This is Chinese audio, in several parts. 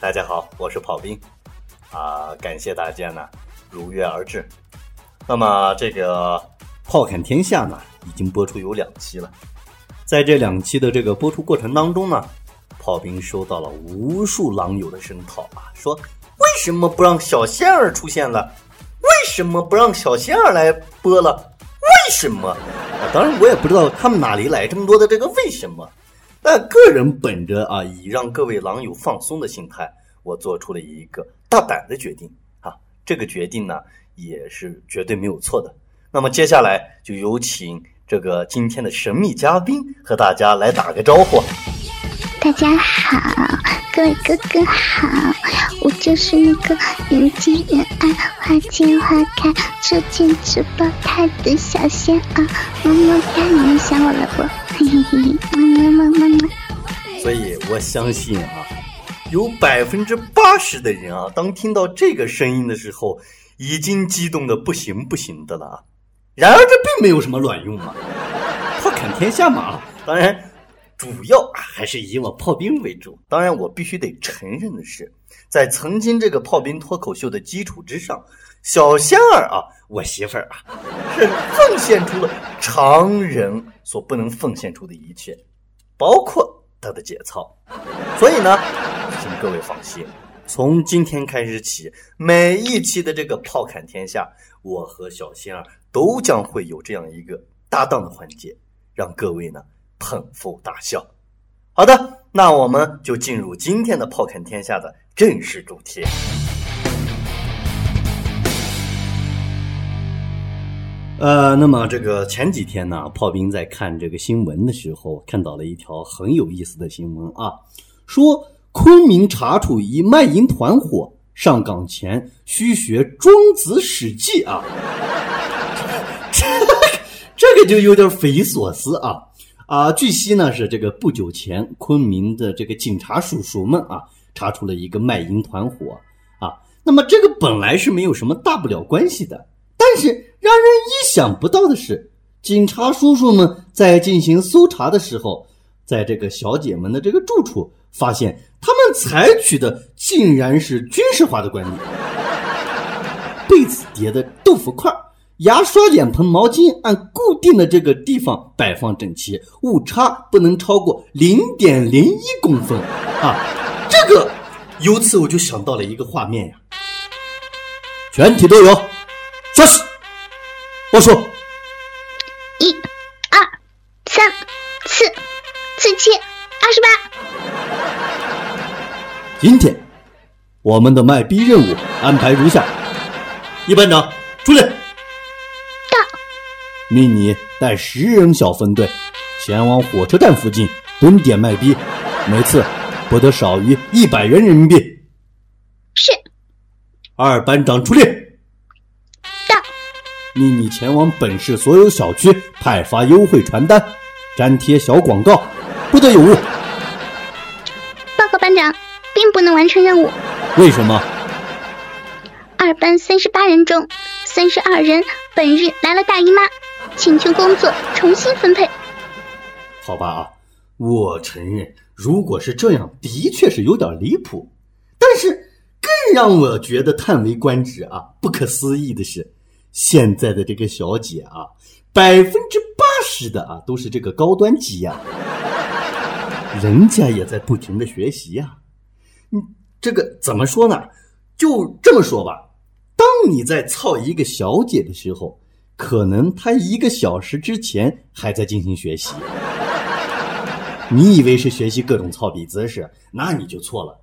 大家好，我是跑兵，啊，感谢大家呢如约而至。那么这个《炮侃天下》呢，已经播出有两期了，在这两期的这个播出过程当中呢，炮兵收到了无数狼友的声讨啊，说为什么不让小仙儿出现了？为什么不让小仙儿来播了？为什么？啊，当然我也不知道他们哪里来这么多的这个为什么。但个人本着啊，以让各位狼友放松的心态，我做出了一个大胆的决定啊。这个决定呢，也是绝对没有错的。那么接下来就有请这个今天的神秘嘉宾和大家来打个招呼。大家好，各位哥哥好，我就是那个人见人爱、花见花开、车见车爆胎的小仙儿。么么哒，你们想我了不？嘿嘿嘿。所以我相信啊，有百分之八十的人啊，当听到这个声音的时候，已经激动的不行不行的了啊。然而这并没有什么卵用嘛，炮侃天下嘛，当然。主要还是以我炮兵为主。当然，我必须得承认的是，在曾经这个炮兵脱口秀的基础之上，小仙儿啊，我媳妇儿啊，是奉献出了常人所不能奉献出的一切，包括她的节操。所以呢，请各位放心，从今天开始起，每一期的这个炮侃天下，我和小仙儿都将会有这样一个搭档的环节，让各位呢。捧腹大笑。好的，那我们就进入今天的《炮侃天下》的正式主题。呃，那么这个前几天呢，炮兵在看这个新闻的时候，看到了一条很有意思的新闻啊，说昆明查处一卖淫团伙，上岗前需学《庄子》《史记》啊，这 这个就有点匪夷所思啊。啊，据悉呢是这个不久前昆明的这个警察叔叔们啊，查出了一个卖淫团伙啊。那么这个本来是没有什么大不了关系的，但是让人意想不到的是，警察叔叔们在进行搜查的时候，在这个小姐们的这个住处，发现他们采取的竟然是军事化的管理，被子叠的豆腐块。牙刷、脸盆、毛巾按固定的这个地方摆放整齐，误差不能超过零点零一公分啊！这个，由此我就想到了一个画面呀，全体都有，开始，报数，一、二、三、四、四七、二十八。今天我们的卖逼任务安排如下：一班长出列。命你带十人小分队前往火车站附近蹲点卖逼，每次不得少于一百元人民币。是。二班长出列。到。命你前往本市所有小区派发优惠传单，粘贴小广告，不得有误。报告班长，并不能完成任务。为什么？二班三十八人中，三十二人本日来了大姨妈。请求工作重新分配。好吧啊，我承认，如果是这样，的确是有点离谱。但是更让我觉得叹为观止啊，不可思议的是，现在的这个小姐啊，百分之八十的啊都是这个高端机呀，人家也在不停的学习呀。嗯，这个怎么说呢？就这么说吧，当你在操一个小姐的时候。可能他一个小时之前还在进行学习，你以为是学习各种操笔姿势，那你就错了。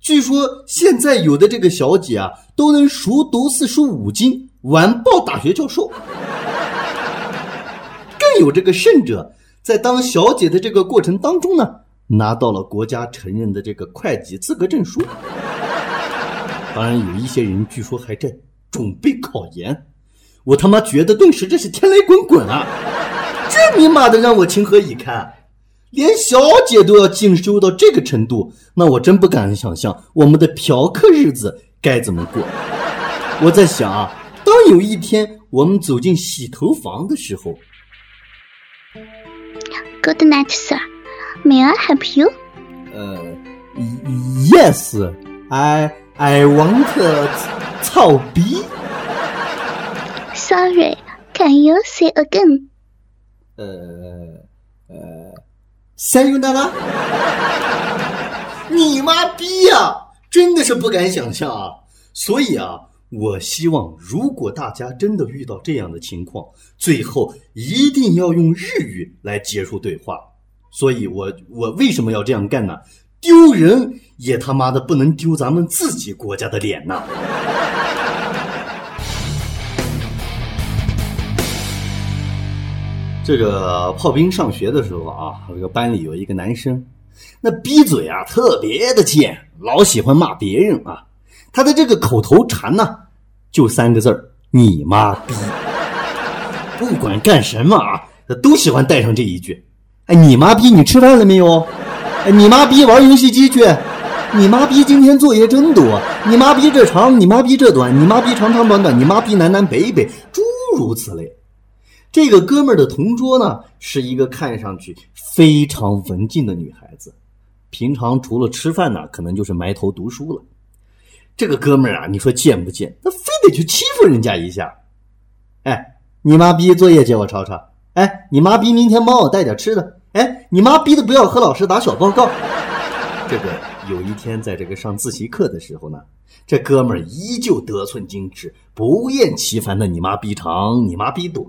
据说现在有的这个小姐啊，都能熟读四书五经，完爆大学教授。更有这个甚者，在当小姐的这个过程当中呢，拿到了国家承认的这个会计资格证书。当然，有一些人据说还在准备考研。我他妈觉得顿时这是天雷滚滚啊！这尼玛的让我情何以堪？连小姐都要进修到这个程度，那我真不敢想象我们的嫖客日子该怎么过。我在想啊，当有一天我们走进洗头房的时候，Good night, sir. May I help you? 呃，Yes. I I want 操逼。Sorry, can you say again? 呃呃，Sayonara。你妈逼呀、真的是不敢想象啊！所以啊，我希望如果大家真的遇到这样的情况，最后一定要用日语来结束对话。所以我我为什么要这样干呢？丢人也他妈的不能丢咱们自己国家的脸呐！这个炮兵上学的时候啊，这个班里有一个男生，那逼嘴啊特别的贱，老喜欢骂别人啊。他的这个口头禅呢，就三个字儿：你妈逼。不管干什么啊，都喜欢带上这一句。哎，你妈逼，你吃饭了没有？哎，你妈逼，玩游戏机去。你妈逼，今天作业真多。你妈逼这长，你妈逼这短，你妈逼长长短短，你妈逼南南北北，诸如此类。这个哥们儿的同桌呢，是一个看上去非常文静的女孩子，平常除了吃饭呢，可能就是埋头读书了。这个哥们儿啊，你说贱不贱？他非得去欺负人家一下。哎，你妈逼作业借我抄抄。哎，你妈逼明天帮我带点吃的。哎，你妈逼的不要和老师打小报告。这个有一天在这个上自习课的时候呢，这哥们儿依旧得寸进尺，不厌其烦的你妈逼长，你妈逼短。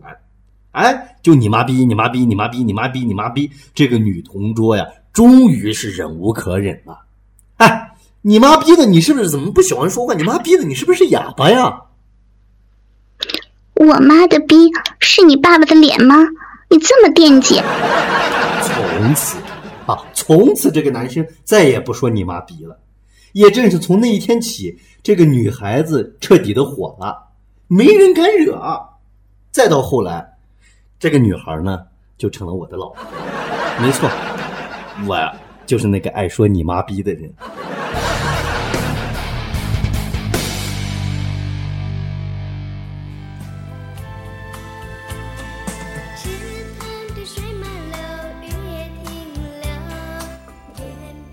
哎，就你妈逼，你妈逼，你妈逼，你妈逼，你妈逼！这个女同桌呀，终于是忍无可忍了。哎，你妈逼的，你是不是怎么不喜欢说话？你妈逼的，你是不是哑巴呀？我妈的逼是你爸爸的脸吗？你这么惦记？从此啊，从此这个男生再也不说你妈逼了。也正是从那一天起，这个女孩子彻底的火了，没人敢惹。再到后来。这个女孩呢，就成了我的老婆。没错，我呀，就是那个爱说你妈逼的人。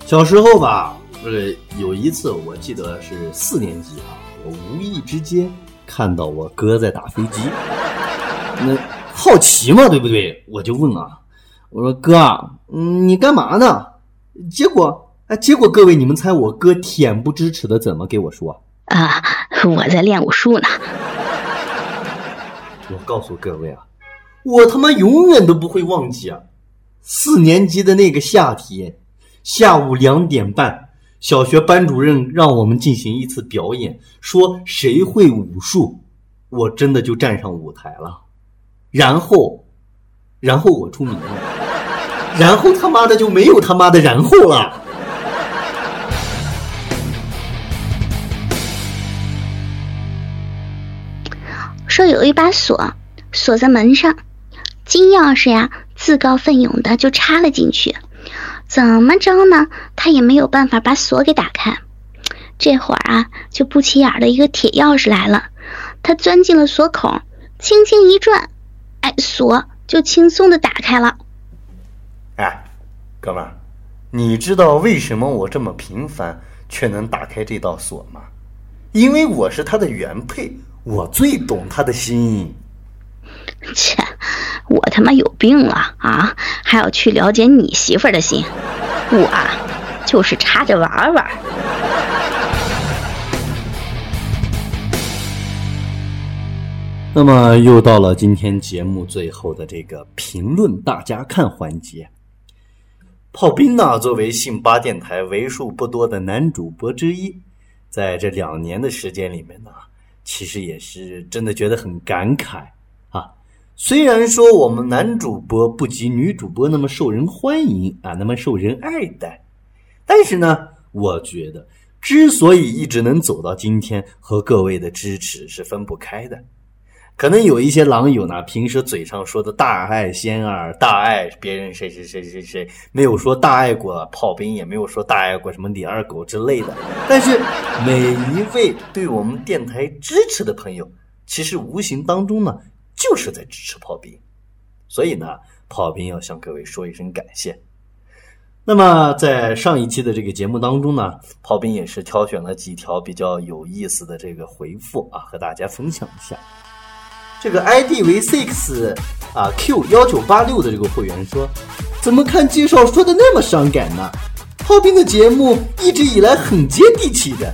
小时候吧，呃，有一次我记得是四年级啊，我无意之间看到我哥在打飞机，那。好奇嘛，对不对？我就问啊，我说哥，嗯，你干嘛呢？结果，哎，结果各位，你们猜我哥恬不知耻的怎么给我说？啊，我在练武术呢。我告诉各位啊，我他妈永远都不会忘记啊，四年级的那个夏天，下午两点半，小学班主任让我们进行一次表演，说谁会武术，我真的就站上舞台了。然后，然后我出名了，然后他妈的就没有他妈的然后了。说有一把锁锁在门上，金钥匙呀自告奋勇的就插了进去，怎么着呢？他也没有办法把锁给打开。这会儿啊，就不起眼的一个铁钥匙来了，他钻进了锁孔，轻轻一转。哎，锁就轻松的打开了。哎，哥们儿，你知道为什么我这么平凡却能打开这道锁吗？因为我是他的原配，我最懂他的心。切，我他妈有病了啊！还要去了解你媳妇儿的心？我啊，就是插着玩玩。那么又到了今天节目最后的这个评论大家看环节。炮兵呢，作为信八电台为数不多的男主播之一，在这两年的时间里面呢，其实也是真的觉得很感慨啊。虽然说我们男主播不及女主播那么受人欢迎啊，那么受人爱戴，但是呢，我觉得之所以一直能走到今天，和各位的支持是分不开的。可能有一些狼友呢，平时嘴上说的大爱仙儿、大爱别人谁谁谁谁谁，没有说大爱过炮兵，也没有说大爱过什么李二狗之类的。但是每一位对我们电台支持的朋友，其实无形当中呢，就是在支持炮兵。所以呢，炮兵要向各位说一声感谢。那么在上一期的这个节目当中呢，炮兵也是挑选了几条比较有意思的这个回复啊，和大家分享一下。这个 ID 为 six 啊 Q 幺九八六的这个会员说，怎么看介绍说的那么伤感呢？炮兵的节目一直以来很接地气的。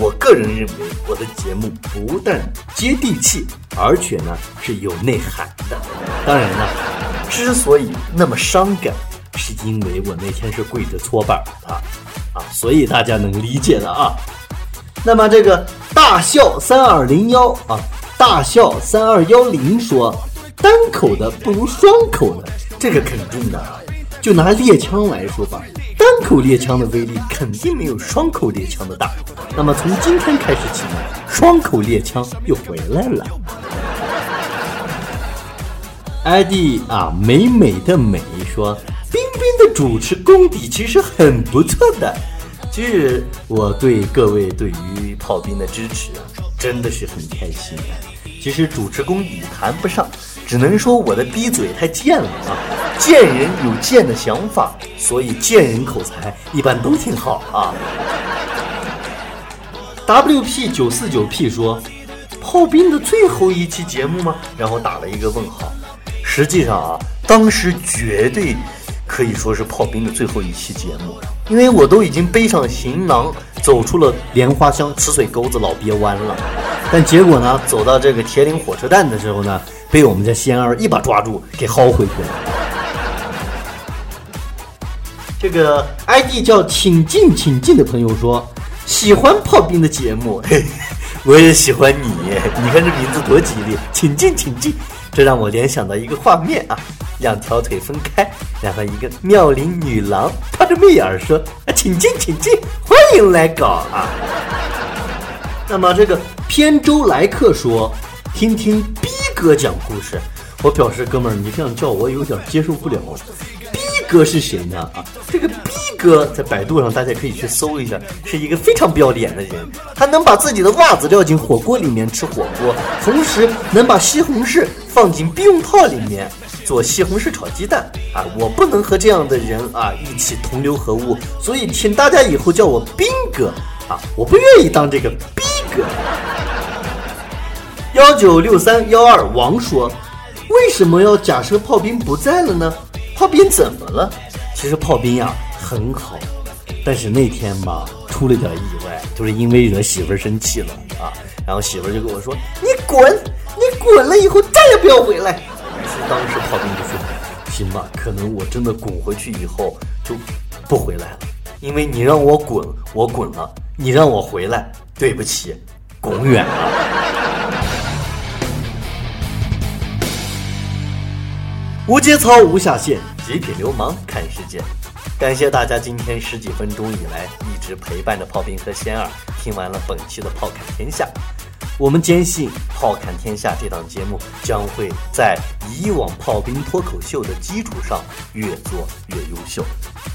我个人认为，我的节目不但接地气，而且呢是有内涵的。当然了，之所以那么伤感，是因为我那天是跪着搓板的啊，所以大家能理解的啊。那么这个大笑三二零幺啊，大笑三二幺零说，单口的不如双口的，这个肯定的。就拿猎枪来说吧，单口猎枪的威力肯定没有双口猎枪的大。那么从今天开始起呢，双口猎枪又回来了。ID 啊，美美的美说，冰冰的主持功底其实很不错的。其实我对各位对于炮兵的支持啊，真的是很开心的。其实主持功底谈不上，只能说我的逼嘴太贱了啊！贱人有贱的想法，所以贱人口才一般都挺好啊。WP 九四九 P 说，炮兵的最后一期节目吗？然后打了一个问号。实际上啊，当时绝对可以说是炮兵的最后一期节目，因为我都已经背上行囊走出了莲花乡吃水沟子老鳖湾了。但结果呢，走到这个铁岭火车站的时候呢，被我们家仙儿一把抓住，给薅回去了。这个 ID 叫请进请进的朋友说。喜欢炮兵的节目，嘿，我也喜欢你。你看这名字多吉利，请进，请进。这让我联想到一个画面啊，两条腿分开，然后一个妙龄女郎抛着媚眼说：“啊，请进，请进，欢迎来搞啊。”那么这个偏舟来客说：“听听逼哥讲故事。”我表示，哥们儿，你这样叫我有点接受不了。逼哥是谁呢？啊，这个逼哥在百度上大家可以去搜一下，是一个非常不要脸的人。他能把自己的袜子撂进火锅里面吃火锅，同时能把西红柿放进避孕套里面做西红柿炒鸡蛋。啊，我不能和这样的人啊一起同流合污，所以请大家以后叫我兵哥。啊，我不愿意当这个逼哥。幺九六三幺二王说。为什么要假设炮兵不在了呢？炮兵怎么了？其实炮兵呀很好，但是那天吧出了点意外，就是因为惹媳妇生气了啊。然后媳妇就跟我说：“你滚，你滚了以后再也不要回来。”当时炮兵就说：“行吧，可能我真的滚回去以后就不回来了，因为你让我滚，我滚了；你让我回来，对不起，滚远了。”无节操无下限，极品流氓看世界。感谢大家今天十几分钟以来一直陪伴着炮兵和仙儿，听完了本期的《炮侃天下》。我们坚信，《炮侃天下》这档节目将会在以往炮兵脱口秀的基础上越做越优秀。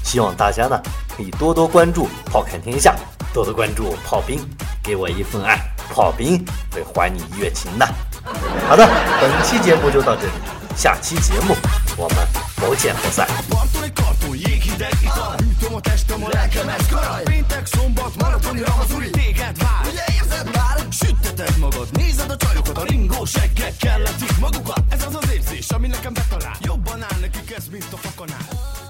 希望大家呢可以多多关注《炮侃天下》，多多关注炮兵，给我一份爱，炮兵会还你一月情的。好的，本期节目就到这里。下期节目我们不见不散。Csomó testem, a lelkem ez karaj. Péntek, szombat, maratoni ramazuri Téged vár, ugye érzed már? Sütteted magad, nézed a csajokat A ringó seggek kelletik magukat. Ez az az érzés, ami nekem betalál. Jobban áll nekik ez, mint a fakanál.